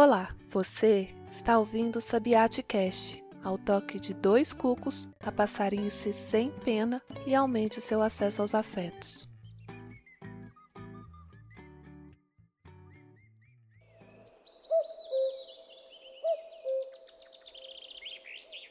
Olá, você está ouvindo o Sabiate Cast. Ao toque de dois cucos, a passarinhe-se sem pena e aumente o seu acesso aos afetos.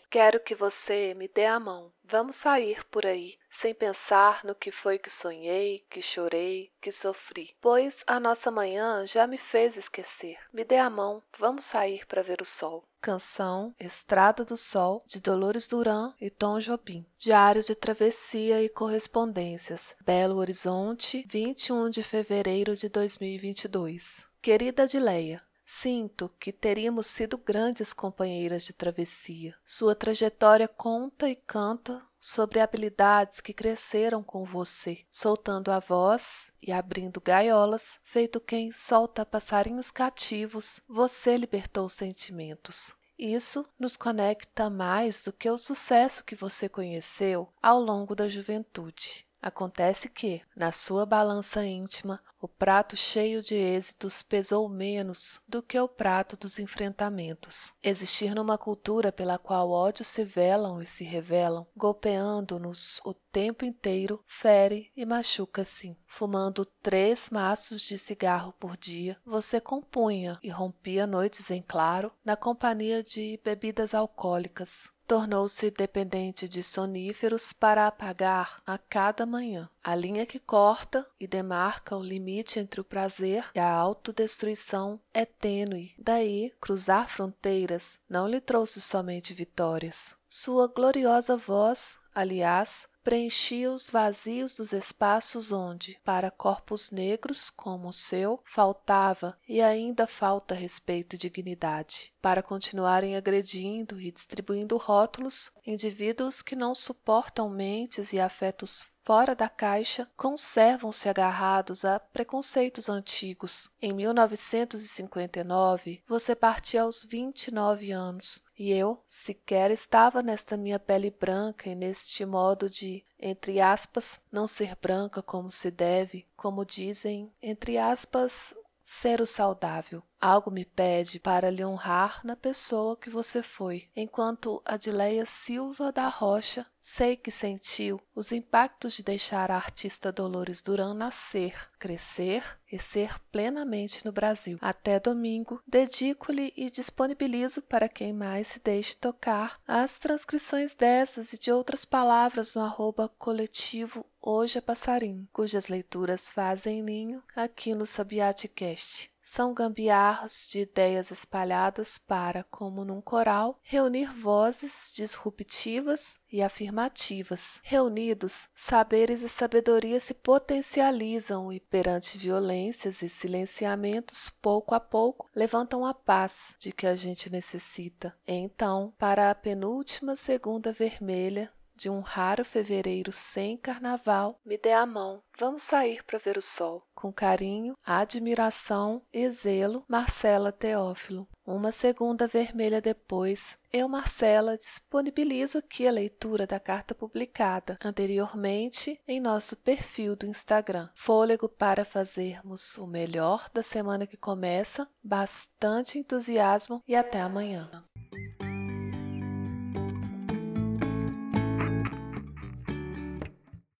Quero que você me dê a mão. Vamos sair por aí, sem pensar no que foi que sonhei, que chorei, que sofri. Pois a nossa manhã já me fez esquecer. Me dê a mão, vamos sair para ver o sol. Canção Estrada do Sol, de Dolores Duran e Tom Jobim. Diário de Travessia e Correspondências. Belo Horizonte, 21 de fevereiro de 2022. Querida Adileia, Sinto que teríamos sido grandes companheiras de travessia. Sua trajetória conta e canta sobre habilidades que cresceram com você, soltando a voz e abrindo gaiolas, feito quem solta passarinhos cativos, você libertou sentimentos. Isso nos conecta mais do que o sucesso que você conheceu ao longo da juventude. Acontece que, na sua balança íntima, o prato cheio de êxitos pesou menos do que o prato dos enfrentamentos. Existir numa cultura pela qual ódios se velam e se revelam, golpeando-nos o tempo inteiro, fere e machuca sim. Fumando três maços de cigarro por dia, você compunha e rompia noites em claro na companhia de bebidas alcoólicas, tornou-se dependente de soníferos para apagar a cada manhã. A linha que corta e demarca o limite entre o prazer e a autodestruição é tênue. Daí, cruzar fronteiras não lhe trouxe somente vitórias. Sua gloriosa voz, aliás, preenchia os vazios dos espaços onde, para corpos negros como o seu, faltava e ainda falta respeito e dignidade. Para continuarem agredindo e distribuindo rótulos, indivíduos que não suportam mentes e afetos fora da caixa conservam-se agarrados a preconceitos antigos. Em 1959, você partiu aos 29 anos e eu sequer estava nesta minha pele branca e neste modo de, entre aspas, não ser branca como se deve, como dizem, entre aspas, ser o saudável. Algo me pede para lhe honrar na pessoa que você foi. Enquanto Adileia Silva da Rocha, sei que sentiu os impactos de deixar a artista Dolores Duran nascer, crescer e ser plenamente no Brasil. Até domingo, dedico-lhe e disponibilizo para quem mais se deixe tocar as transcrições dessas e de outras palavras no arroba coletivo Hoje é Passarinho, cujas leituras fazem ninho aqui no Sabiatecast são gambiarras de ideias espalhadas para, como num coral, reunir vozes disruptivas e afirmativas. Reunidos, saberes e sabedoria se potencializam e, perante violências e silenciamentos, pouco a pouco, levantam a paz de que a gente necessita. Então, para a penúltima segunda vermelha, de um raro fevereiro sem carnaval, me dê a mão. Vamos sair para ver o sol. Com carinho, admiração e zelo, Marcela Teófilo. Uma segunda vermelha depois, eu, Marcela, disponibilizo aqui a leitura da carta publicada anteriormente em nosso perfil do Instagram. Fôlego para fazermos o melhor da semana que começa, bastante entusiasmo e até amanhã.